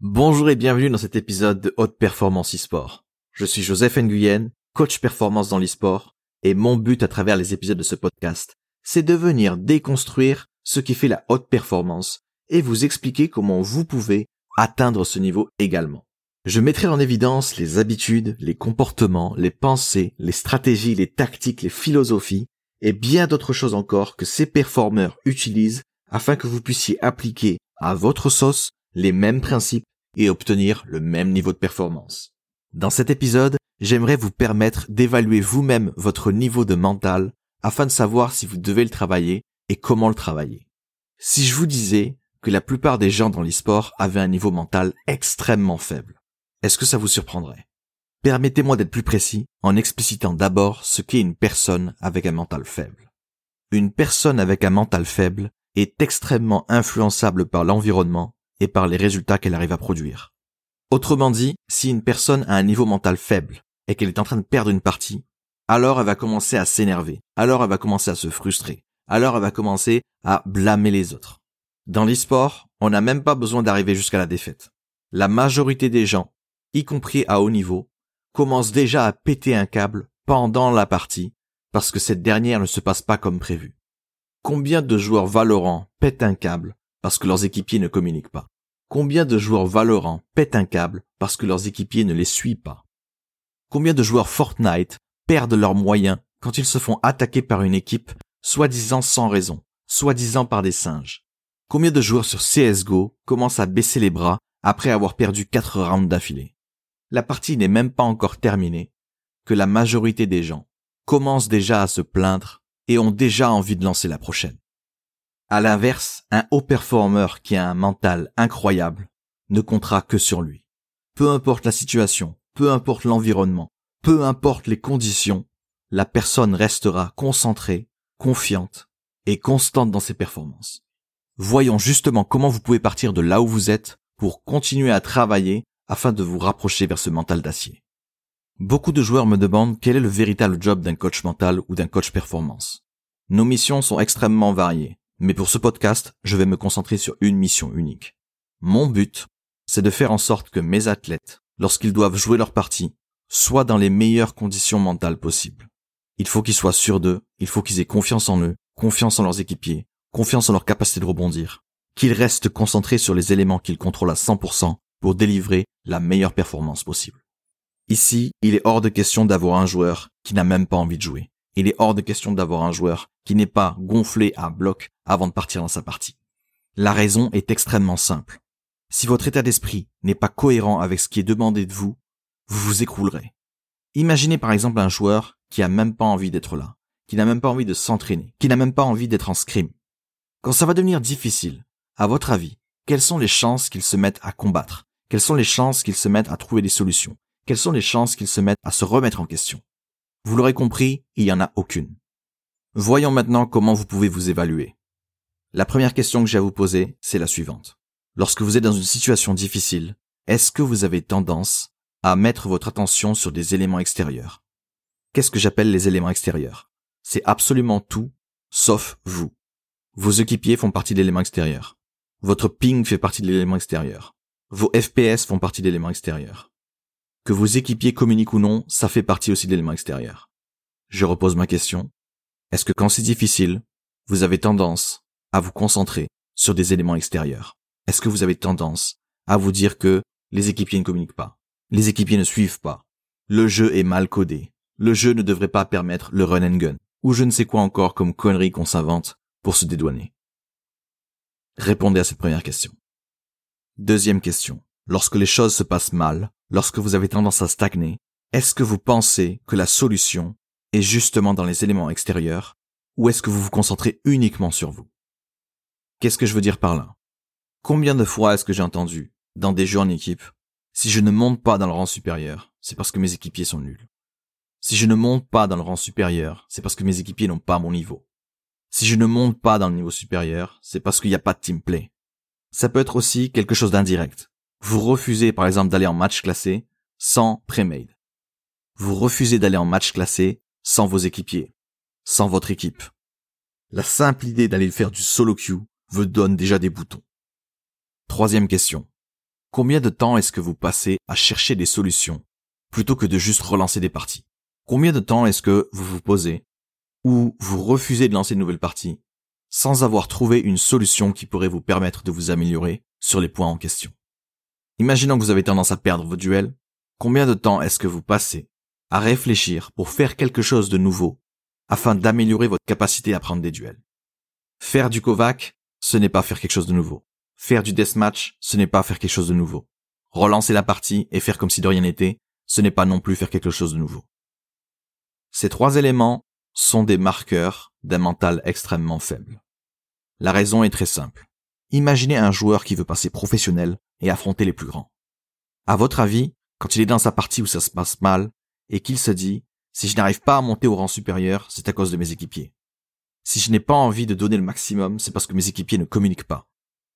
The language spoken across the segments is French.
Bonjour et bienvenue dans cet épisode de Haute Performance e-sport. Je suis Joseph Nguyen, coach performance dans l'e-sport, et mon but à travers les épisodes de ce podcast, c'est de venir déconstruire ce qui fait la haute performance et vous expliquer comment vous pouvez atteindre ce niveau également. Je mettrai en évidence les habitudes, les comportements, les pensées, les stratégies, les tactiques, les philosophies et bien d'autres choses encore que ces performeurs utilisent afin que vous puissiez appliquer à votre sauce les mêmes principes et obtenir le même niveau de performance. Dans cet épisode, j'aimerais vous permettre d'évaluer vous-même votre niveau de mental afin de savoir si vous devez le travailler et comment le travailler. Si je vous disais que la plupart des gens dans l'e-sport avaient un niveau mental extrêmement faible, est-ce que ça vous surprendrait? Permettez-moi d'être plus précis en explicitant d'abord ce qu'est une personne avec un mental faible. Une personne avec un mental faible est extrêmement influençable par l'environnement et par les résultats qu'elle arrive à produire. Autrement dit, si une personne a un niveau mental faible et qu'elle est en train de perdre une partie, alors elle va commencer à s'énerver, alors elle va commencer à se frustrer, alors elle va commencer à blâmer les autres. Dans l'e-sport, on n'a même pas besoin d'arriver jusqu'à la défaite. La majorité des gens, y compris à haut niveau, commencent déjà à péter un câble pendant la partie parce que cette dernière ne se passe pas comme prévu. Combien de joueurs valorants pètent un câble parce que leurs équipiers ne communiquent pas. Combien de joueurs valorants pètent un câble parce que leurs équipiers ne les suivent pas? Combien de joueurs Fortnite perdent leurs moyens quand ils se font attaquer par une équipe soi-disant sans raison, soi-disant par des singes? Combien de joueurs sur CSGO commencent à baisser les bras après avoir perdu quatre rounds d'affilée? La partie n'est même pas encore terminée que la majorité des gens commencent déjà à se plaindre et ont déjà envie de lancer la prochaine. À l'inverse, un haut performeur qui a un mental incroyable ne comptera que sur lui. Peu importe la situation, peu importe l'environnement, peu importe les conditions, la personne restera concentrée, confiante et constante dans ses performances. Voyons justement comment vous pouvez partir de là où vous êtes pour continuer à travailler afin de vous rapprocher vers ce mental d'acier. Beaucoup de joueurs me demandent quel est le véritable job d'un coach mental ou d'un coach performance. Nos missions sont extrêmement variées, mais pour ce podcast, je vais me concentrer sur une mission unique. Mon but, c'est de faire en sorte que mes athlètes, lorsqu'ils doivent jouer leur partie, soient dans les meilleures conditions mentales possibles. Il faut qu'ils soient sûrs d'eux, il faut qu'ils aient confiance en eux, confiance en leurs équipiers, confiance en leur capacité de rebondir, qu'ils restent concentrés sur les éléments qu'ils contrôlent à 100% pour délivrer la meilleure performance possible. Ici, il est hors de question d'avoir un joueur qui n'a même pas envie de jouer. Il est hors de question d'avoir un joueur qui n'est pas gonflé à bloc avant de partir dans sa partie. La raison est extrêmement simple. Si votre état d'esprit n'est pas cohérent avec ce qui est demandé de vous, vous vous écroulerez. Imaginez par exemple un joueur qui a même pas envie d'être là, qui n'a même pas envie de s'entraîner, qui n'a même pas envie d'être en scrim. Quand ça va devenir difficile, à votre avis, quelles sont les chances qu'il se mette à combattre? Quelles sont les chances qu'il se mette à trouver des solutions? Quelles sont les chances qu'ils se mettent à se remettre en question? Vous l'aurez compris, il n'y en a aucune. Voyons maintenant comment vous pouvez vous évaluer. La première question que j'ai à vous poser, c'est la suivante. Lorsque vous êtes dans une situation difficile, est-ce que vous avez tendance à mettre votre attention sur des éléments extérieurs? Qu'est-ce que j'appelle les éléments extérieurs? C'est absolument tout, sauf vous. Vos équipiers font partie de l'élément extérieur. Votre ping fait partie de l'élément extérieur. Vos FPS font partie de l'élément extérieur. Que vos équipiers communiquent ou non, ça fait partie aussi de l'élément extérieur. Je repose ma question. Est-ce que quand c'est difficile, vous avez tendance à vous concentrer sur des éléments extérieurs? Est-ce que vous avez tendance à vous dire que les équipiers ne communiquent pas? Les équipiers ne suivent pas? Le jeu est mal codé Le jeu ne devrait pas permettre le run and gun Ou je ne sais quoi encore comme connerie qu'on s'invente pour se dédouaner Répondez à cette première question. Deuxième question. Lorsque les choses se passent mal, lorsque vous avez tendance à stagner, est-ce que vous pensez que la solution est justement dans les éléments extérieurs ou est-ce que vous vous concentrez uniquement sur vous? Qu'est-ce que je veux dire par là? Combien de fois est-ce que j'ai entendu, dans des jeux en équipe, si je ne monte pas dans le rang supérieur, c'est parce que mes équipiers sont nuls. Si je ne monte pas dans le rang supérieur, c'est parce que mes équipiers n'ont pas mon niveau. Si je ne monte pas dans le niveau supérieur, c'est parce qu'il n'y a pas de team play. Ça peut être aussi quelque chose d'indirect. Vous refusez par exemple d'aller en match classé sans pré-made. Vous refusez d'aller en match classé sans vos équipiers, sans votre équipe. La simple idée d'aller faire du solo queue vous donne déjà des boutons. Troisième question. Combien de temps est-ce que vous passez à chercher des solutions plutôt que de juste relancer des parties? Combien de temps est-ce que vous vous posez ou vous refusez de lancer de nouvelles parties sans avoir trouvé une solution qui pourrait vous permettre de vous améliorer sur les points en question? Imaginons que vous avez tendance à perdre vos duels. Combien de temps est-ce que vous passez à réfléchir pour faire quelque chose de nouveau afin d'améliorer votre capacité à prendre des duels? Faire du Kovac, ce n'est pas faire quelque chose de nouveau. Faire du deathmatch, ce n'est pas faire quelque chose de nouveau. Relancer la partie et faire comme si de rien n'était, ce n'est pas non plus faire quelque chose de nouveau. Ces trois éléments sont des marqueurs d'un mental extrêmement faible. La raison est très simple. Imaginez un joueur qui veut passer professionnel et affronter les plus grands. À votre avis, quand il est dans sa partie où ça se passe mal et qu'il se dit si je n'arrive pas à monter au rang supérieur, c'est à cause de mes équipiers. Si je n'ai pas envie de donner le maximum, c'est parce que mes équipiers ne communiquent pas.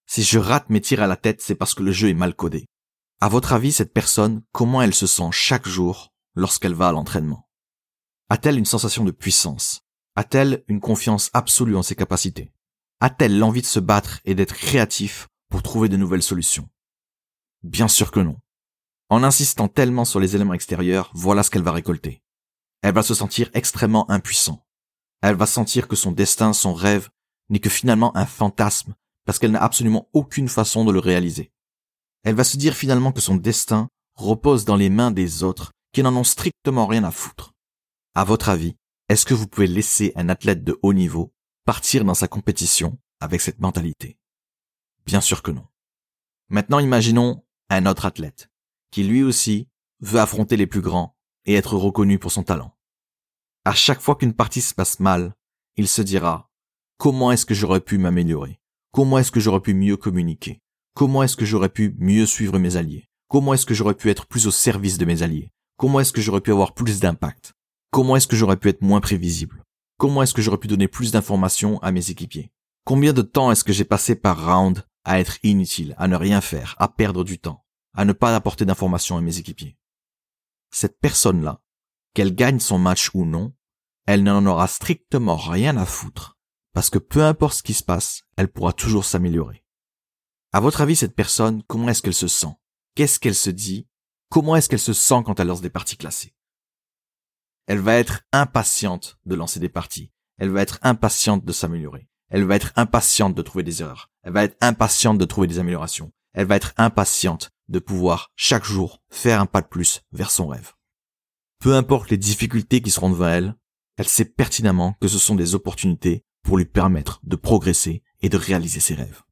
Si je rate mes tirs à la tête, c'est parce que le jeu est mal codé. À votre avis, cette personne, comment elle se sent chaque jour lorsqu'elle va à l'entraînement? A-t-elle une sensation de puissance? A-t-elle une confiance absolue en ses capacités? A-t-elle l'envie de se battre et d'être créatif pour trouver de nouvelles solutions? Bien sûr que non. En insistant tellement sur les éléments extérieurs, voilà ce qu'elle va récolter. Elle va se sentir extrêmement impuissant elle va sentir que son destin, son rêve, n'est que finalement un fantasme, parce qu'elle n'a absolument aucune façon de le réaliser. Elle va se dire finalement que son destin repose dans les mains des autres, qui n'en ont strictement rien à foutre. À votre avis, est-ce que vous pouvez laisser un athlète de haut niveau partir dans sa compétition avec cette mentalité. Bien sûr que non. Maintenant imaginons un autre athlète, qui lui aussi veut affronter les plus grands et être reconnu pour son talent. À chaque fois qu'une partie se passe mal, il se dira comment est-ce que j'aurais pu m'améliorer? Comment est-ce que j'aurais pu mieux communiquer? Comment est-ce que j'aurais pu mieux suivre mes alliés? Comment est-ce que j'aurais pu être plus au service de mes alliés? Comment est-ce que j'aurais pu avoir plus d'impact? Comment est-ce que j'aurais pu être moins prévisible? Comment est-ce que j'aurais pu donner plus d'informations à mes équipiers? Combien de temps est-ce que j'ai passé par round à être inutile, à ne rien faire, à perdre du temps, à ne pas apporter d'informations à mes équipiers? Cette personne-là qu'elle gagne son match ou non, elle n'en aura strictement rien à foutre, parce que peu importe ce qui se passe, elle pourra toujours s'améliorer. À votre avis, cette personne, comment est-ce qu'elle se sent? Qu'est-ce qu'elle se dit? Comment est-ce qu'elle se sent quand elle lance des parties classées? Elle va être impatiente de lancer des parties. Elle va être impatiente de s'améliorer. Elle va être impatiente de trouver des erreurs. Elle va être impatiente de trouver des améliorations. Elle va être impatiente de pouvoir chaque jour faire un pas de plus vers son rêve. Peu importe les difficultés qui seront devant elle, elle sait pertinemment que ce sont des opportunités pour lui permettre de progresser et de réaliser ses rêves.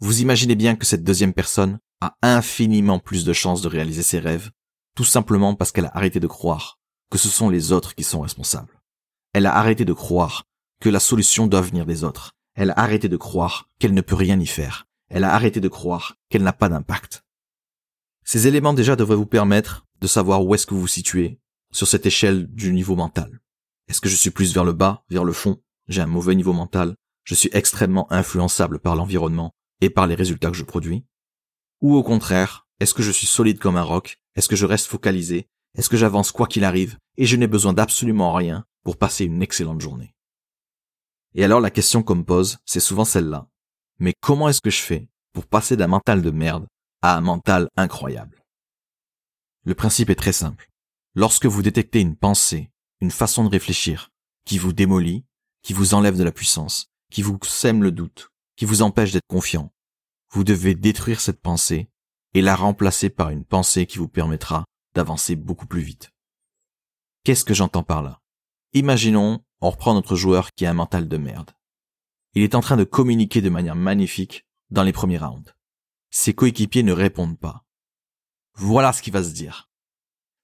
Vous imaginez bien que cette deuxième personne a infiniment plus de chances de réaliser ses rêves, tout simplement parce qu'elle a arrêté de croire que ce sont les autres qui sont responsables. Elle a arrêté de croire que la solution doit venir des autres. Elle a arrêté de croire qu'elle ne peut rien y faire. Elle a arrêté de croire qu'elle n'a pas d'impact. Ces éléments déjà devraient vous permettre de savoir où est-ce que vous vous situez sur cette échelle du niveau mental. Est-ce que je suis plus vers le bas, vers le fond? J'ai un mauvais niveau mental. Je suis extrêmement influençable par l'environnement et par les résultats que je produis. Ou au contraire, est-ce que je suis solide comme un roc? Est-ce que je reste focalisé Est-ce que j'avance quoi qu'il arrive et je n'ai besoin d'absolument rien pour passer une excellente journée? Et alors la question qu'on me pose, c'est souvent celle-là. Mais comment est-ce que je fais pour passer d'un mental de merde à un mental incroyable? Le principe est très simple. Lorsque vous détectez une pensée, une façon de réfléchir, qui vous démolit, qui vous enlève de la puissance, qui vous sème le doute, qui vous empêche d'être confiant, vous devez détruire cette pensée et la remplacer par une pensée qui vous permettra d'avancer beaucoup plus vite. Qu'est-ce que j'entends par là? Imaginons, on reprend notre joueur qui a un mental de merde. Il est en train de communiquer de manière magnifique dans les premiers rounds. Ses coéquipiers ne répondent pas. Voilà ce qui va se dire.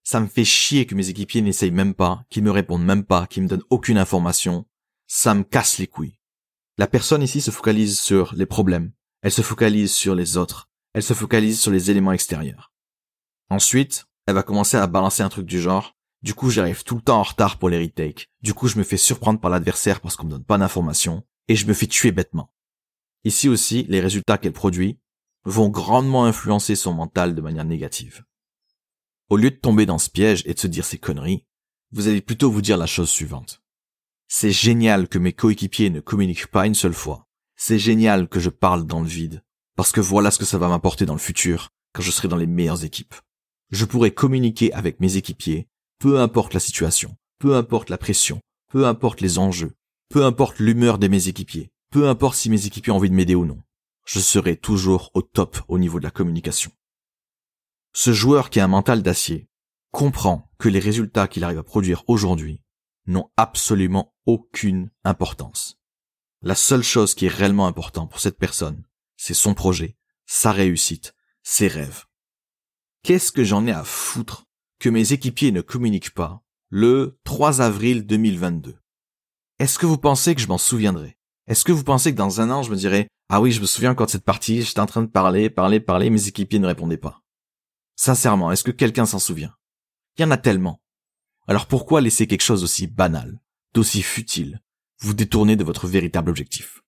Ça me fait chier que mes équipiers n'essayent même pas, qu'ils me répondent même pas, qu'ils me donnent aucune information. Ça me casse les couilles. La personne ici se focalise sur les problèmes. Elle se focalise sur les autres. Elle se focalise sur les éléments extérieurs. Ensuite, elle va commencer à balancer un truc du genre. Du coup, j'arrive tout le temps en retard pour les retakes. Du coup, je me fais surprendre par l'adversaire parce qu'on me donne pas d'informations. Et je me fais tuer bêtement. Ici aussi, les résultats qu'elle produit, vont grandement influencer son mental de manière négative. Au lieu de tomber dans ce piège et de se dire ces conneries, vous allez plutôt vous dire la chose suivante. C'est génial que mes coéquipiers ne communiquent pas une seule fois. C'est génial que je parle dans le vide parce que voilà ce que ça va m'apporter dans le futur quand je serai dans les meilleures équipes. Je pourrai communiquer avec mes équipiers, peu importe la situation, peu importe la pression, peu importe les enjeux, peu importe l'humeur de mes équipiers, peu importe si mes équipiers ont envie de m'aider ou non. Je serai toujours au top au niveau de la communication. Ce joueur qui a un mental d'acier comprend que les résultats qu'il arrive à produire aujourd'hui n'ont absolument aucune importance. La seule chose qui est réellement importante pour cette personne, c'est son projet, sa réussite, ses rêves. Qu'est-ce que j'en ai à foutre que mes équipiers ne communiquent pas le 3 avril 2022 Est-ce que vous pensez que je m'en souviendrai? Est-ce que vous pensez que dans un an je me dirai ah oui je me souviens encore de cette partie, j'étais en train de parler, parler, parler, mes équipiers ne répondaient pas Sincèrement, est-ce que quelqu'un s'en souvient? Il y en a tellement. Alors pourquoi laisser quelque chose d'aussi banal, d'aussi futile, vous détourner de votre véritable objectif?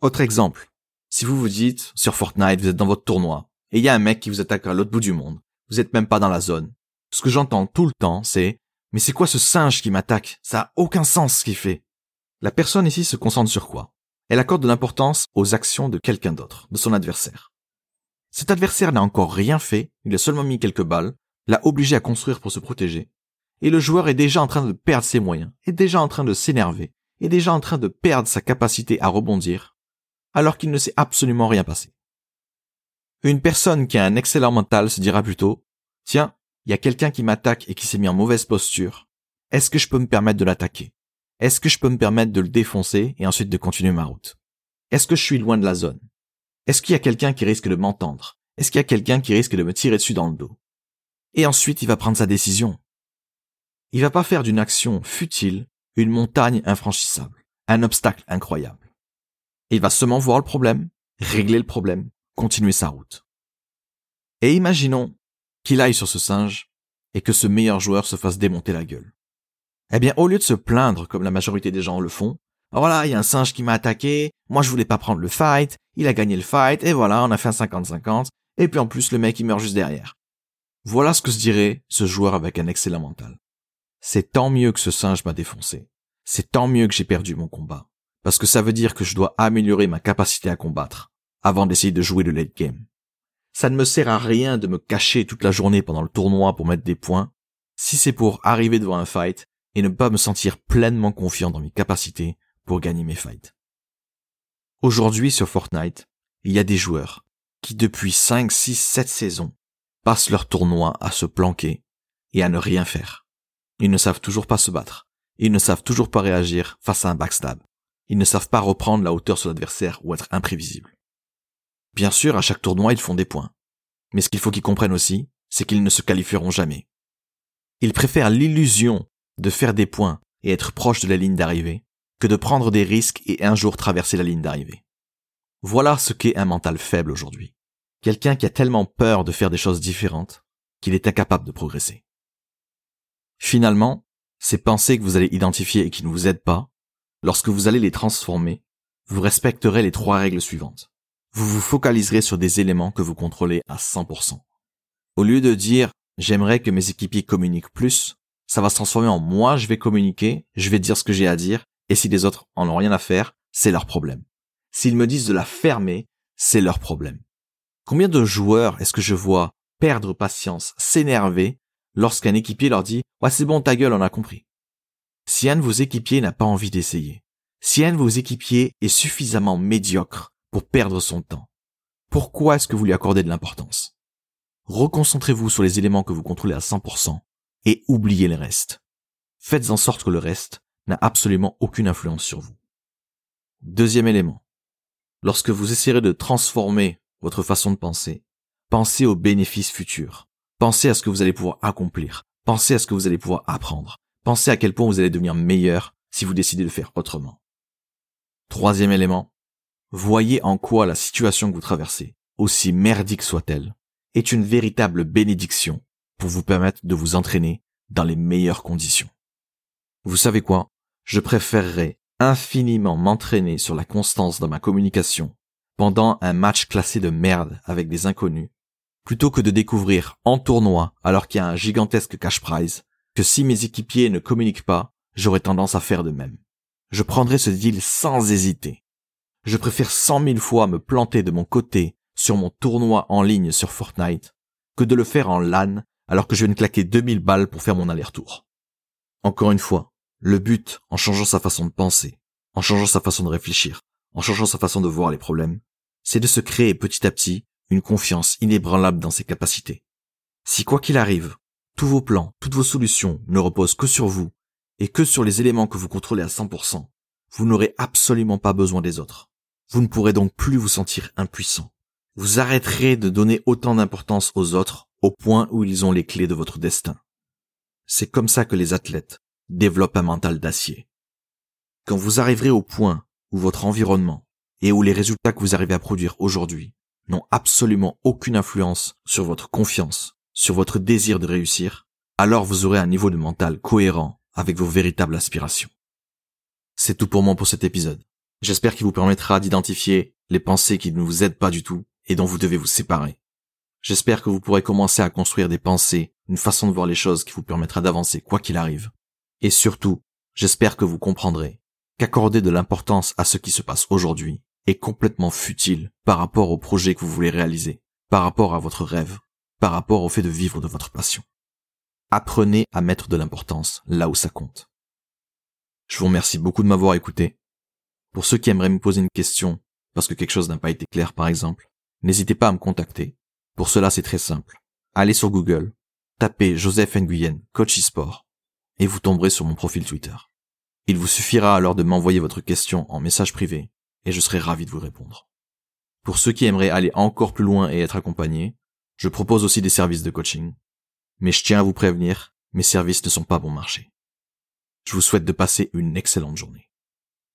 Autre exemple, si vous vous dites, sur Fortnite, vous êtes dans votre tournoi, et il y a un mec qui vous attaque à l'autre bout du monde, vous êtes même pas dans la zone. Ce que j'entends tout le temps, c'est, mais c'est quoi ce singe qui m'attaque? Ça a aucun sens ce qu'il fait. La personne ici se concentre sur quoi? Elle accorde de l'importance aux actions de quelqu'un d'autre, de son adversaire. Cet adversaire n'a encore rien fait, il a seulement mis quelques balles, l'a obligé à construire pour se protéger, et le joueur est déjà en train de perdre ses moyens, est déjà en train de s'énerver, est déjà en train de perdre sa capacité à rebondir, alors qu'il ne s'est absolument rien passé. Une personne qui a un excellent mental se dira plutôt, tiens, il y a quelqu'un qui m'attaque et qui s'est mis en mauvaise posture. Est-ce que je peux me permettre de l'attaquer? Est-ce que je peux me permettre de le défoncer et ensuite de continuer ma route? Est-ce que je suis loin de la zone? Est-ce qu'il y a quelqu'un qui risque de m'entendre? Est-ce qu'il y a quelqu'un qui risque de me tirer dessus dans le dos? Et ensuite, il va prendre sa décision. Il va pas faire d'une action futile une montagne infranchissable, un obstacle incroyable. Il va seulement voir le problème, régler le problème, continuer sa route. Et imaginons qu'il aille sur ce singe et que ce meilleur joueur se fasse démonter la gueule. Eh bien, au lieu de se plaindre comme la majorité des gens le font, voilà, il y a un singe qui m'a attaqué, moi je voulais pas prendre le fight, il a gagné le fight, et voilà, on a fait un 50-50, et puis en plus le mec il meurt juste derrière. Voilà ce que se dirait ce joueur avec un excellent mental. C'est tant mieux que ce singe m'a défoncé. C'est tant mieux que j'ai perdu mon combat parce que ça veut dire que je dois améliorer ma capacité à combattre avant d'essayer de jouer le late game. Ça ne me sert à rien de me cacher toute la journée pendant le tournoi pour mettre des points, si c'est pour arriver devant un fight et ne pas me sentir pleinement confiant dans mes capacités pour gagner mes fights. Aujourd'hui sur Fortnite, il y a des joueurs qui depuis 5, 6, 7 saisons passent leur tournoi à se planquer et à ne rien faire. Ils ne savent toujours pas se battre. Ils ne savent toujours pas réagir face à un backstab. Ils ne savent pas reprendre la hauteur sur l'adversaire ou être imprévisibles. Bien sûr, à chaque tournoi, ils font des points. Mais ce qu'il faut qu'ils comprennent aussi, c'est qu'ils ne se qualifieront jamais. Ils préfèrent l'illusion de faire des points et être proche de la ligne d'arrivée que de prendre des risques et un jour traverser la ligne d'arrivée. Voilà ce qu'est un mental faible aujourd'hui. Quelqu'un qui a tellement peur de faire des choses différentes qu'il est incapable de progresser. Finalement, ces pensées que vous allez identifier et qui ne vous aident pas Lorsque vous allez les transformer, vous respecterez les trois règles suivantes. Vous vous focaliserez sur des éléments que vous contrôlez à 100%. Au lieu de dire j'aimerais que mes équipiers communiquent plus, ça va se transformer en moi je vais communiquer, je vais dire ce que j'ai à dire, et si les autres en ont rien à faire, c'est leur problème. S'ils me disent de la fermer, c'est leur problème. Combien de joueurs est-ce que je vois perdre patience, s'énerver, lorsqu'un équipier leur dit ouais c'est bon ta gueule on a compris. Si un de vos équipiers n'a pas envie d'essayer, si un de vos équipiers est suffisamment médiocre pour perdre son temps, pourquoi est-ce que vous lui accordez de l'importance? Reconcentrez-vous sur les éléments que vous contrôlez à 100% et oubliez le reste. Faites en sorte que le reste n'a absolument aucune influence sur vous. Deuxième élément. Lorsque vous essayerez de transformer votre façon de penser, pensez aux bénéfices futurs. Pensez à ce que vous allez pouvoir accomplir. Pensez à ce que vous allez pouvoir apprendre. Pensez à quel point vous allez devenir meilleur si vous décidez de faire autrement. Troisième élément, voyez en quoi la situation que vous traversez, aussi merdique soit-elle, est une véritable bénédiction pour vous permettre de vous entraîner dans les meilleures conditions. Vous savez quoi? Je préférerais infiniment m'entraîner sur la constance dans ma communication pendant un match classé de merde avec des inconnus, plutôt que de découvrir en tournoi alors qu'il y a un gigantesque cash prize que si mes équipiers ne communiquent pas, j'aurais tendance à faire de même. Je prendrai ce deal sans hésiter. Je préfère cent mille fois me planter de mon côté sur mon tournoi en ligne sur Fortnite que de le faire en LAN alors que je viens de claquer 2000 balles pour faire mon aller-retour. Encore une fois, le but, en changeant sa façon de penser, en changeant sa façon de réfléchir, en changeant sa façon de voir les problèmes, c'est de se créer petit à petit une confiance inébranlable dans ses capacités. Si quoi qu'il arrive, tous vos plans, toutes vos solutions ne reposent que sur vous et que sur les éléments que vous contrôlez à 100%, vous n'aurez absolument pas besoin des autres. Vous ne pourrez donc plus vous sentir impuissant. Vous arrêterez de donner autant d'importance aux autres au point où ils ont les clés de votre destin. C'est comme ça que les athlètes développent un mental d'acier. Quand vous arriverez au point où votre environnement et où les résultats que vous arrivez à produire aujourd'hui n'ont absolument aucune influence sur votre confiance, sur votre désir de réussir, alors vous aurez un niveau de mental cohérent avec vos véritables aspirations. C'est tout pour moi pour cet épisode. J'espère qu'il vous permettra d'identifier les pensées qui ne vous aident pas du tout et dont vous devez vous séparer. J'espère que vous pourrez commencer à construire des pensées, une façon de voir les choses qui vous permettra d'avancer quoi qu'il arrive. Et surtout, j'espère que vous comprendrez qu'accorder de l'importance à ce qui se passe aujourd'hui est complètement futile par rapport au projet que vous voulez réaliser, par rapport à votre rêve, par rapport au fait de vivre de votre passion. Apprenez à mettre de l'importance là où ça compte. Je vous remercie beaucoup de m'avoir écouté. Pour ceux qui aimeraient me poser une question, parce que quelque chose n'a pas été clair par exemple, n'hésitez pas à me contacter. Pour cela, c'est très simple. Allez sur Google, tapez Joseph Nguyen, coach e-sport, et vous tomberez sur mon profil Twitter. Il vous suffira alors de m'envoyer votre question en message privé, et je serai ravi de vous répondre. Pour ceux qui aimeraient aller encore plus loin et être accompagnés, je propose aussi des services de coaching. Mais je tiens à vous prévenir, mes services ne sont pas bon marché. Je vous souhaite de passer une excellente journée.